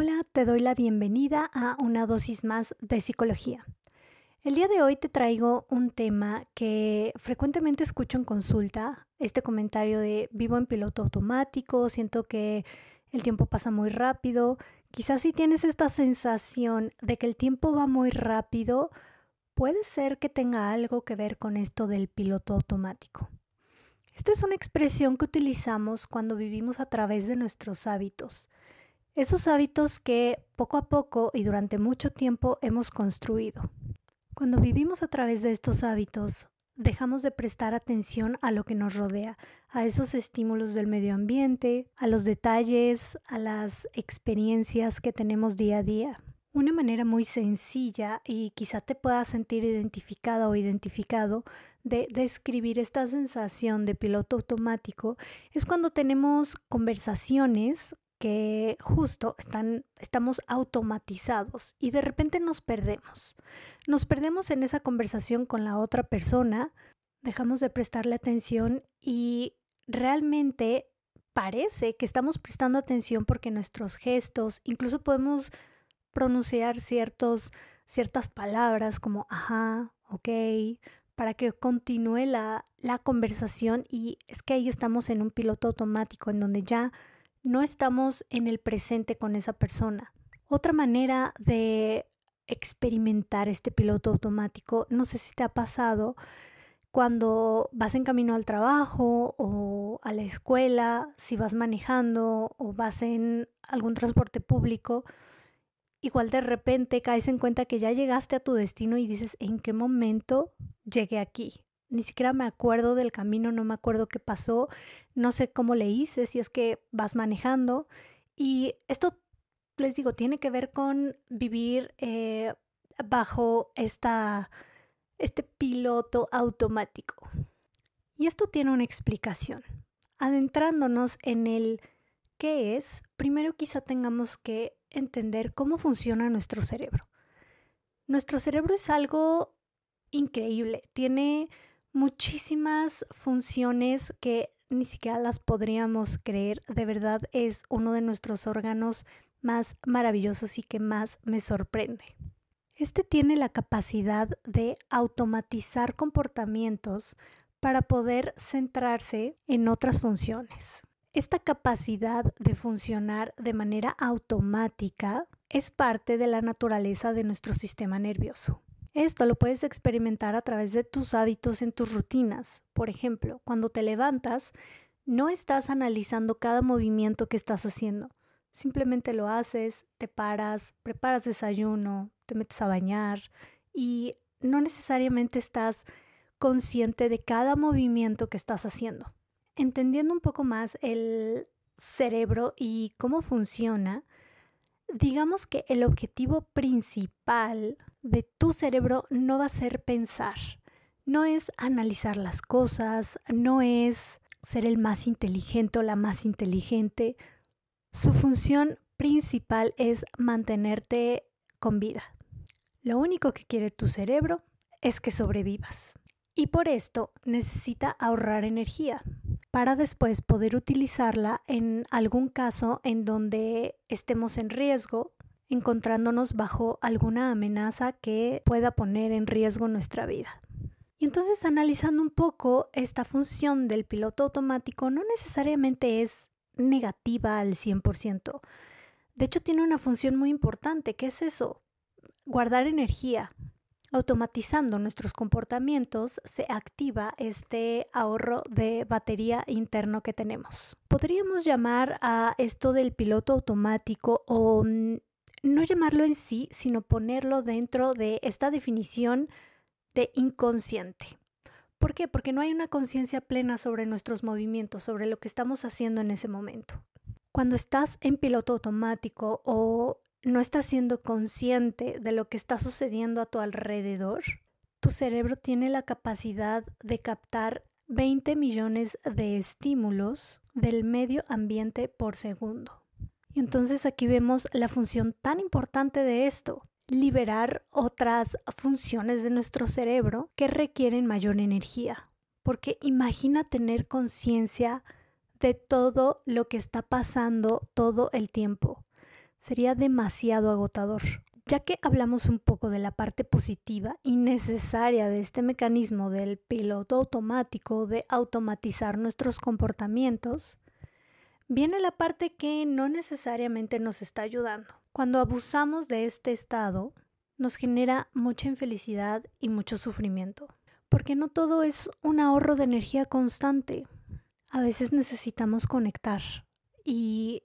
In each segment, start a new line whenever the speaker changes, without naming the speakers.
Hola, te doy la bienvenida a una dosis más de psicología. El día de hoy te traigo un tema que frecuentemente escucho en consulta, este comentario de vivo en piloto automático, siento que el tiempo pasa muy rápido. Quizás si tienes esta sensación de que el tiempo va muy rápido, puede ser que tenga algo que ver con esto del piloto automático. Esta es una expresión que utilizamos cuando vivimos a través de nuestros hábitos. Esos hábitos que poco a poco y durante mucho tiempo hemos construido. Cuando vivimos a través de estos hábitos, dejamos de prestar atención a lo que nos rodea, a esos estímulos del medio ambiente, a los detalles, a las experiencias que tenemos día a día. Una manera muy sencilla y quizá te puedas sentir identificada o identificado de describir esta sensación de piloto automático es cuando tenemos conversaciones que justo están, estamos automatizados y de repente nos perdemos. Nos perdemos en esa conversación con la otra persona, dejamos de prestarle atención y realmente parece que estamos prestando atención porque nuestros gestos, incluso podemos pronunciar ciertos, ciertas palabras como ajá, ok, para que continúe la, la conversación y es que ahí estamos en un piloto automático en donde ya no estamos en el presente con esa persona. Otra manera de experimentar este piloto automático, no sé si te ha pasado cuando vas en camino al trabajo o a la escuela, si vas manejando o vas en algún transporte público, igual de repente caes en cuenta que ya llegaste a tu destino y dices, ¿en qué momento llegué aquí? Ni siquiera me acuerdo del camino, no me acuerdo qué pasó, no sé cómo le hice, si es que vas manejando. Y esto, les digo, tiene que ver con vivir eh, bajo esta, este piloto automático. Y esto tiene una explicación. Adentrándonos en el qué es, primero quizá tengamos que entender cómo funciona nuestro cerebro. Nuestro cerebro es algo increíble, tiene muchísimas funciones que ni siquiera las podríamos creer. De verdad es uno de nuestros órganos más maravillosos y que más me sorprende. Este tiene la capacidad de automatizar comportamientos para poder centrarse en otras funciones. Esta capacidad de funcionar de manera automática es parte de la naturaleza de nuestro sistema nervioso. Esto lo puedes experimentar a través de tus hábitos en tus rutinas. Por ejemplo, cuando te levantas, no estás analizando cada movimiento que estás haciendo. Simplemente lo haces, te paras, preparas desayuno, te metes a bañar y no necesariamente estás consciente de cada movimiento que estás haciendo. Entendiendo un poco más el cerebro y cómo funciona, digamos que el objetivo principal de tu cerebro no va a ser pensar, no es analizar las cosas, no es ser el más inteligente o la más inteligente. Su función principal es mantenerte con vida. Lo único que quiere tu cerebro es que sobrevivas. Y por esto necesita ahorrar energía para después poder utilizarla en algún caso en donde estemos en riesgo, encontrándonos bajo alguna amenaza que pueda poner en riesgo nuestra vida. Y entonces analizando un poco esta función del piloto automático no necesariamente es negativa al 100%. De hecho tiene una función muy importante, que es eso, guardar energía, automatizando nuestros comportamientos, se activa este ahorro de batería interno que tenemos. Podríamos llamar a esto del piloto automático o no llamarlo en sí, sino ponerlo dentro de esta definición de inconsciente. ¿Por qué? Porque no hay una conciencia plena sobre nuestros movimientos, sobre lo que estamos haciendo en ese momento. Cuando estás en piloto automático o no estás siendo consciente de lo que está sucediendo a tu alrededor, tu cerebro tiene la capacidad de captar 20 millones de estímulos del medio ambiente por segundo. Entonces aquí vemos la función tan importante de esto, liberar otras funciones de nuestro cerebro que requieren mayor energía. Porque imagina tener conciencia de todo lo que está pasando todo el tiempo sería demasiado agotador. Ya que hablamos un poco de la parte positiva y necesaria de este mecanismo del piloto automático de automatizar nuestros comportamientos, viene la parte que no necesariamente nos está ayudando. Cuando abusamos de este estado, nos genera mucha infelicidad y mucho sufrimiento, porque no todo es un ahorro de energía constante. A veces necesitamos conectar y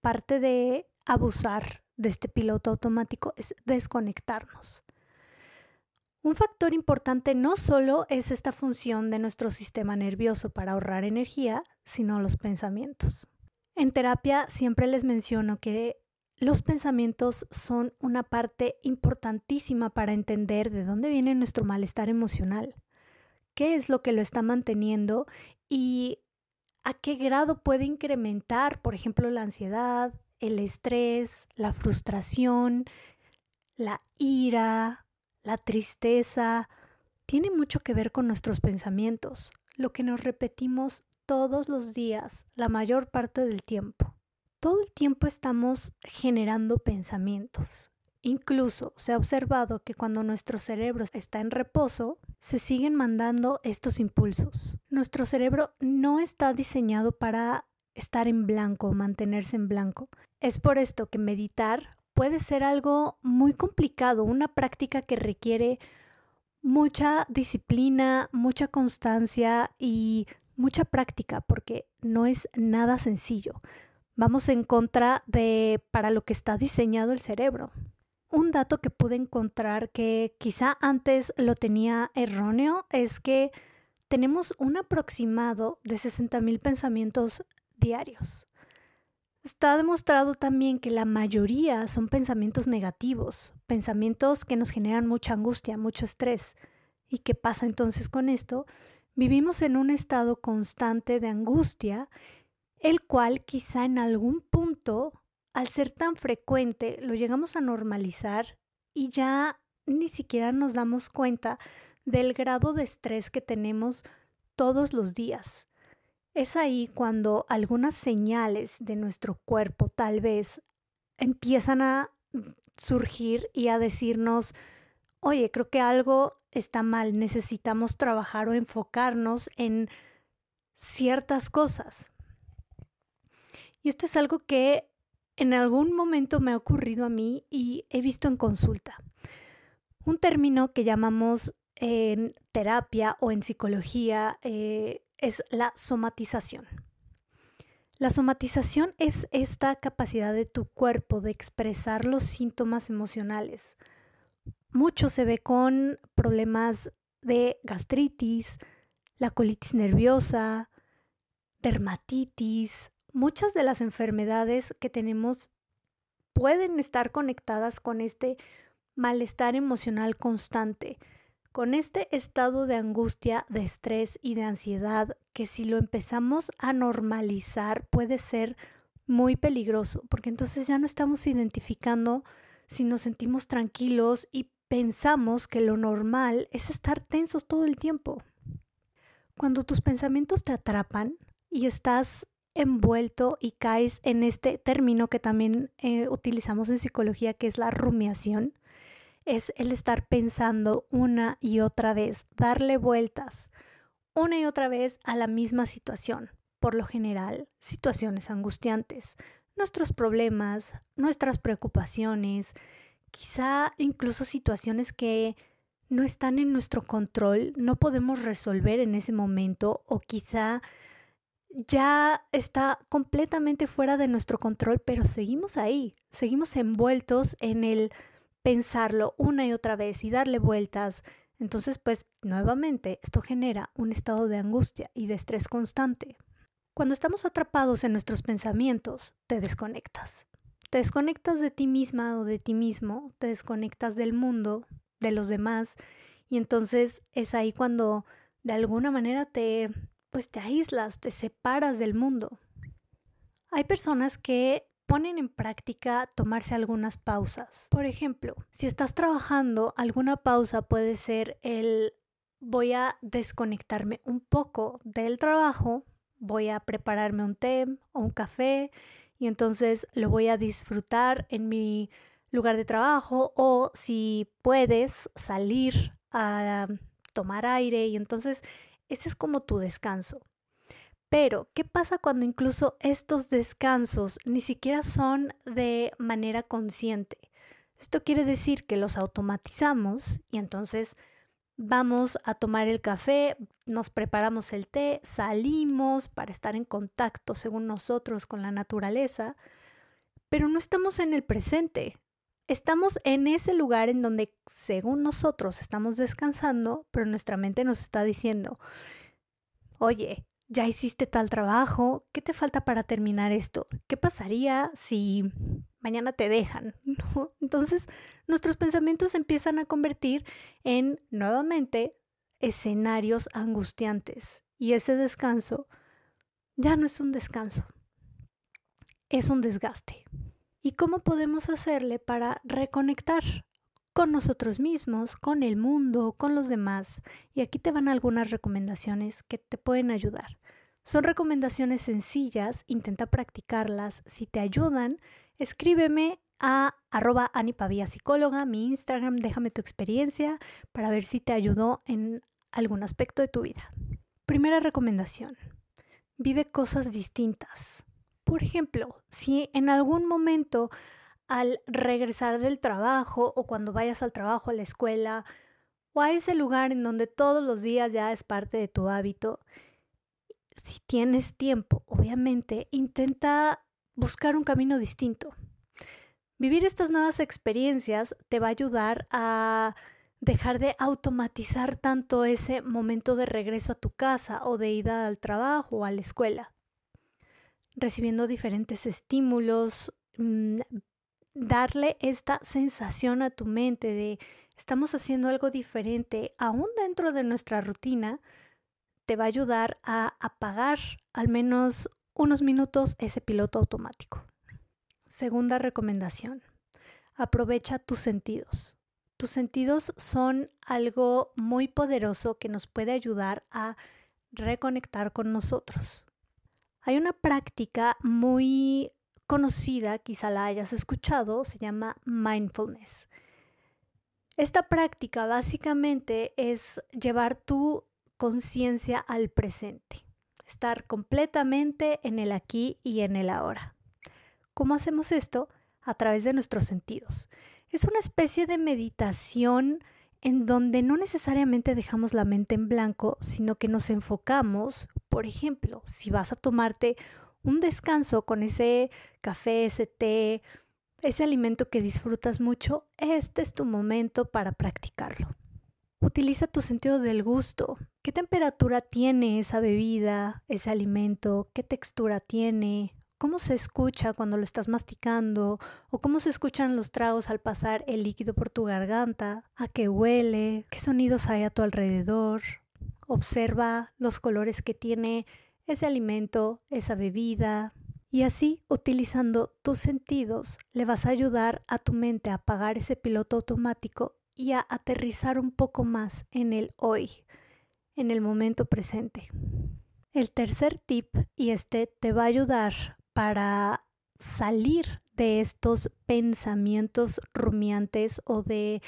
parte de abusar de este piloto automático es desconectarnos. Un factor importante no solo es esta función de nuestro sistema nervioso para ahorrar energía, sino los pensamientos. En terapia siempre les menciono que los pensamientos son una parte importantísima para entender de dónde viene nuestro malestar emocional, qué es lo que lo está manteniendo y a qué grado puede incrementar, por ejemplo, la ansiedad, el estrés, la frustración, la ira, la tristeza. Tiene mucho que ver con nuestros pensamientos, lo que nos repetimos todos los días, la mayor parte del tiempo. Todo el tiempo estamos generando pensamientos. Incluso se ha observado que cuando nuestro cerebro está en reposo, se siguen mandando estos impulsos. Nuestro cerebro no está diseñado para estar en blanco, mantenerse en blanco. Es por esto que meditar puede ser algo muy complicado, una práctica que requiere mucha disciplina, mucha constancia y mucha práctica porque no es nada sencillo. Vamos en contra de para lo que está diseñado el cerebro. Un dato que pude encontrar que quizá antes lo tenía erróneo es que tenemos un aproximado de 60.000 pensamientos diarios. Está demostrado también que la mayoría son pensamientos negativos, pensamientos que nos generan mucha angustia, mucho estrés. ¿Y qué pasa entonces con esto? Vivimos en un estado constante de angustia, el cual quizá en algún punto, al ser tan frecuente, lo llegamos a normalizar y ya ni siquiera nos damos cuenta del grado de estrés que tenemos todos los días. Es ahí cuando algunas señales de nuestro cuerpo tal vez empiezan a surgir y a decirnos, oye, creo que algo está mal, necesitamos trabajar o enfocarnos en ciertas cosas. Y esto es algo que en algún momento me ha ocurrido a mí y he visto en consulta. Un término que llamamos en terapia o en psicología eh, es la somatización. La somatización es esta capacidad de tu cuerpo de expresar los síntomas emocionales mucho se ve con problemas de gastritis, la colitis nerviosa, dermatitis. Muchas de las enfermedades que tenemos pueden estar conectadas con este malestar emocional constante, con este estado de angustia, de estrés y de ansiedad que si lo empezamos a normalizar puede ser muy peligroso, porque entonces ya no estamos identificando si nos sentimos tranquilos y pensamos que lo normal es estar tensos todo el tiempo. Cuando tus pensamientos te atrapan y estás envuelto y caes en este término que también eh, utilizamos en psicología, que es la rumiación, es el estar pensando una y otra vez, darle vueltas una y otra vez a la misma situación, por lo general situaciones angustiantes, nuestros problemas, nuestras preocupaciones, quizá incluso situaciones que no están en nuestro control, no podemos resolver en ese momento o quizá ya está completamente fuera de nuestro control, pero seguimos ahí, seguimos envueltos en el pensarlo una y otra vez y darle vueltas. Entonces, pues nuevamente, esto genera un estado de angustia y de estrés constante. Cuando estamos atrapados en nuestros pensamientos, te desconectas. Te desconectas de ti misma o de ti mismo, te desconectas del mundo, de los demás, y entonces es ahí cuando de alguna manera te pues te aíslas, te separas del mundo. Hay personas que ponen en práctica tomarse algunas pausas. Por ejemplo, si estás trabajando, alguna pausa puede ser el voy a desconectarme un poco del trabajo, voy a prepararme un té o un café y entonces lo voy a disfrutar en mi lugar de trabajo o si puedes salir a tomar aire y entonces ese es como tu descanso. Pero, ¿qué pasa cuando incluso estos descansos ni siquiera son de manera consciente? Esto quiere decir que los automatizamos y entonces vamos a tomar el café, nos preparamos el té, salimos para estar en contacto, según nosotros, con la naturaleza, pero no estamos en el presente. Estamos en ese lugar en donde, según nosotros, estamos descansando, pero nuestra mente nos está diciendo, oye, ya hiciste tal trabajo, ¿qué te falta para terminar esto? ¿Qué pasaría si mañana te dejan? Entonces, nuestros pensamientos empiezan a convertir en, nuevamente, escenarios angustiantes. Y ese descanso ya no es un descanso, es un desgaste. ¿Y cómo podemos hacerle para reconectar con nosotros mismos, con el mundo, con los demás? Y aquí te van algunas recomendaciones que te pueden ayudar. Son recomendaciones sencillas, intenta practicarlas. Si te ayudan, escríbeme a arroba anipavia psicóloga, mi Instagram, déjame tu experiencia para ver si te ayudó en algún aspecto de tu vida. Primera recomendación, vive cosas distintas. Por ejemplo, si en algún momento al regresar del trabajo o cuando vayas al trabajo, a la escuela o a ese lugar en donde todos los días ya es parte de tu hábito, si tienes tiempo, obviamente, intenta buscar un camino distinto. Vivir estas nuevas experiencias te va a ayudar a dejar de automatizar tanto ese momento de regreso a tu casa o de ida al trabajo o a la escuela. Recibiendo diferentes estímulos, mm, darle esta sensación a tu mente de estamos haciendo algo diferente aún dentro de nuestra rutina, te va a ayudar a apagar al menos unos minutos ese piloto automático. Segunda recomendación, aprovecha tus sentidos. Tus sentidos son algo muy poderoso que nos puede ayudar a reconectar con nosotros. Hay una práctica muy conocida, quizá la hayas escuchado, se llama mindfulness. Esta práctica básicamente es llevar tu conciencia al presente, estar completamente en el aquí y en el ahora. ¿Cómo hacemos esto? A través de nuestros sentidos. Es una especie de meditación en donde no necesariamente dejamos la mente en blanco, sino que nos enfocamos, por ejemplo, si vas a tomarte un descanso con ese café, ese té, ese alimento que disfrutas mucho, este es tu momento para practicarlo. Utiliza tu sentido del gusto. ¿Qué temperatura tiene esa bebida, ese alimento? ¿Qué textura tiene? ¿Cómo se escucha cuando lo estás masticando? ¿O cómo se escuchan los tragos al pasar el líquido por tu garganta? ¿A qué huele? ¿Qué sonidos hay a tu alrededor? Observa los colores que tiene ese alimento, esa bebida. Y así, utilizando tus sentidos, le vas a ayudar a tu mente a apagar ese piloto automático y a aterrizar un poco más en el hoy, en el momento presente. El tercer tip, y este te va a ayudar para salir de estos pensamientos rumiantes o de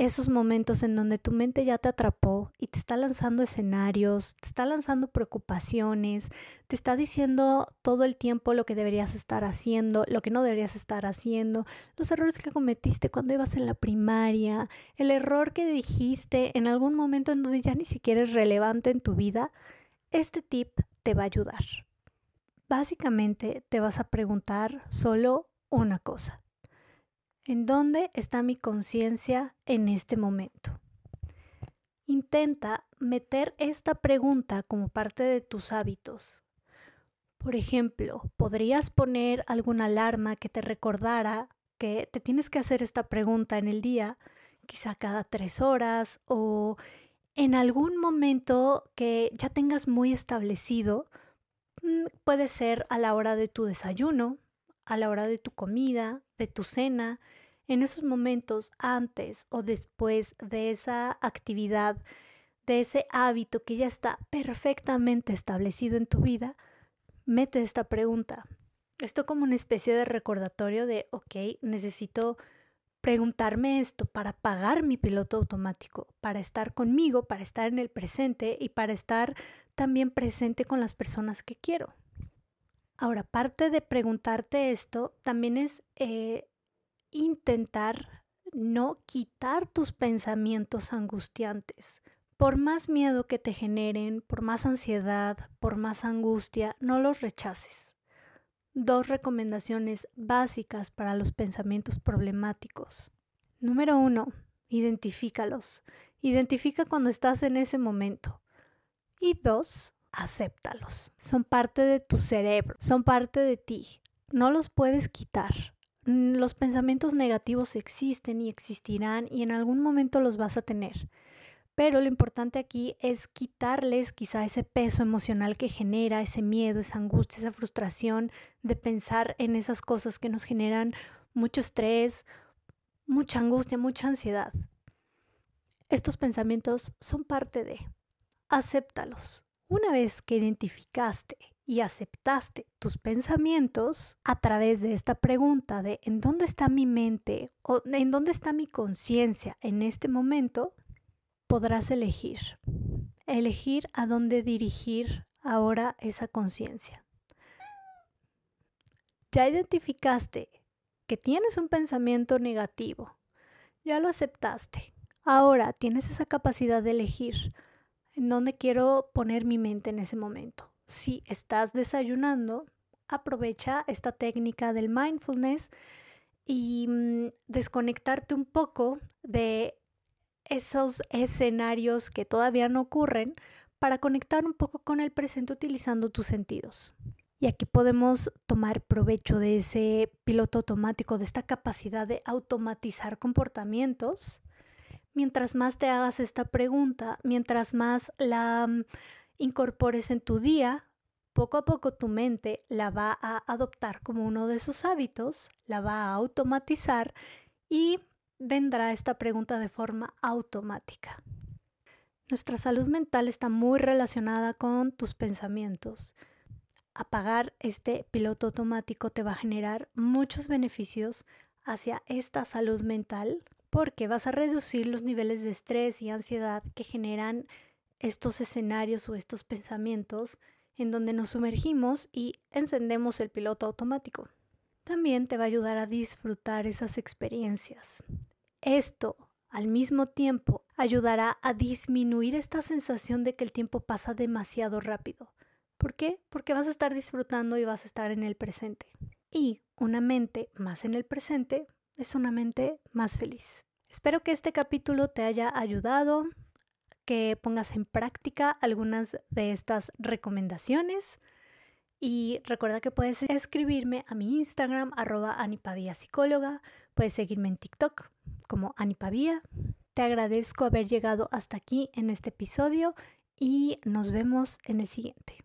esos momentos en donde tu mente ya te atrapó y te está lanzando escenarios, te está lanzando preocupaciones, te está diciendo todo el tiempo lo que deberías estar haciendo, lo que no deberías estar haciendo, los errores que cometiste cuando ibas en la primaria, el error que dijiste en algún momento en donde ya ni siquiera es relevante en tu vida, este tip te va a ayudar. Básicamente te vas a preguntar solo una cosa. ¿En dónde está mi conciencia en este momento? Intenta meter esta pregunta como parte de tus hábitos. Por ejemplo, podrías poner alguna alarma que te recordara que te tienes que hacer esta pregunta en el día, quizá cada tres horas o en algún momento que ya tengas muy establecido. Mm, puede ser a la hora de tu desayuno, a la hora de tu comida, de tu cena, en esos momentos antes o después de esa actividad, de ese hábito que ya está perfectamente establecido en tu vida, mete esta pregunta. Esto como una especie de recordatorio de, ok, necesito preguntarme esto para pagar mi piloto automático, para estar conmigo, para estar en el presente y para estar también presente con las personas que quiero. Ahora, parte de preguntarte esto también es eh, intentar no quitar tus pensamientos angustiantes. Por más miedo que te generen, por más ansiedad, por más angustia, no los rechaces. Dos recomendaciones básicas para los pensamientos problemáticos. Número uno, identifícalos. Identifica cuando estás en ese momento. Y dos, acéptalos. Son parte de tu cerebro, son parte de ti. No los puedes quitar. Los pensamientos negativos existen y existirán y en algún momento los vas a tener. Pero lo importante aquí es quitarles quizá ese peso emocional que genera, ese miedo, esa angustia, esa frustración de pensar en esas cosas que nos generan mucho estrés, mucha angustia, mucha ansiedad. Estos pensamientos son parte de. Acéptalos. Una vez que identificaste y aceptaste tus pensamientos a través de esta pregunta de ¿en dónde está mi mente o en dónde está mi conciencia en este momento? podrás elegir. Elegir a dónde dirigir ahora esa conciencia. Ya identificaste que tienes un pensamiento negativo. Ya lo aceptaste. Ahora tienes esa capacidad de elegir en dónde quiero poner mi mente en ese momento. Si estás desayunando, aprovecha esta técnica del mindfulness y mm, desconectarte un poco de esos escenarios que todavía no ocurren para conectar un poco con el presente utilizando tus sentidos. Y aquí podemos tomar provecho de ese piloto automático, de esta capacidad de automatizar comportamientos. Mientras más te hagas esta pregunta, mientras más la mm, incorpores en tu día, poco a poco tu mente la va a adoptar como uno de sus hábitos, la va a automatizar y vendrá esta pregunta de forma automática. Nuestra salud mental está muy relacionada con tus pensamientos. Apagar este piloto automático te va a generar muchos beneficios hacia esta salud mental porque vas a reducir los niveles de estrés y ansiedad que generan estos escenarios o estos pensamientos en donde nos sumergimos y encendemos el piloto automático. También te va a ayudar a disfrutar esas experiencias. Esto, al mismo tiempo, ayudará a disminuir esta sensación de que el tiempo pasa demasiado rápido. ¿Por qué? Porque vas a estar disfrutando y vas a estar en el presente. Y una mente más en el presente es una mente más feliz. Espero que este capítulo te haya ayudado, que pongas en práctica algunas de estas recomendaciones. Y recuerda que puedes escribirme a mi Instagram, arroba psicóloga. Puedes seguirme en TikTok, como Anipavía. Te agradezco haber llegado hasta aquí en este episodio y nos vemos en el siguiente.